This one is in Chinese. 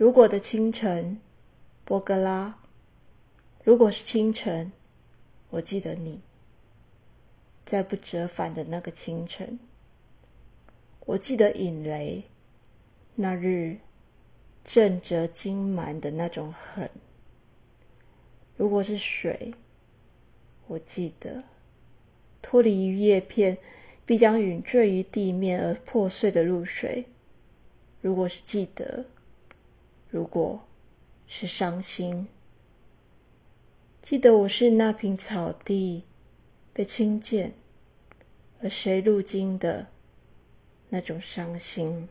如果的清晨，波格拉。如果是清晨，我记得你，在不折返的那个清晨。我记得引雷，那日震折金满的那种狠。如果是水，我记得脱离于叶片，必将陨坠于地面而破碎的露水。如果是记得，如果是伤心，记得我是那片草地被轻贱而谁路经的那种伤心。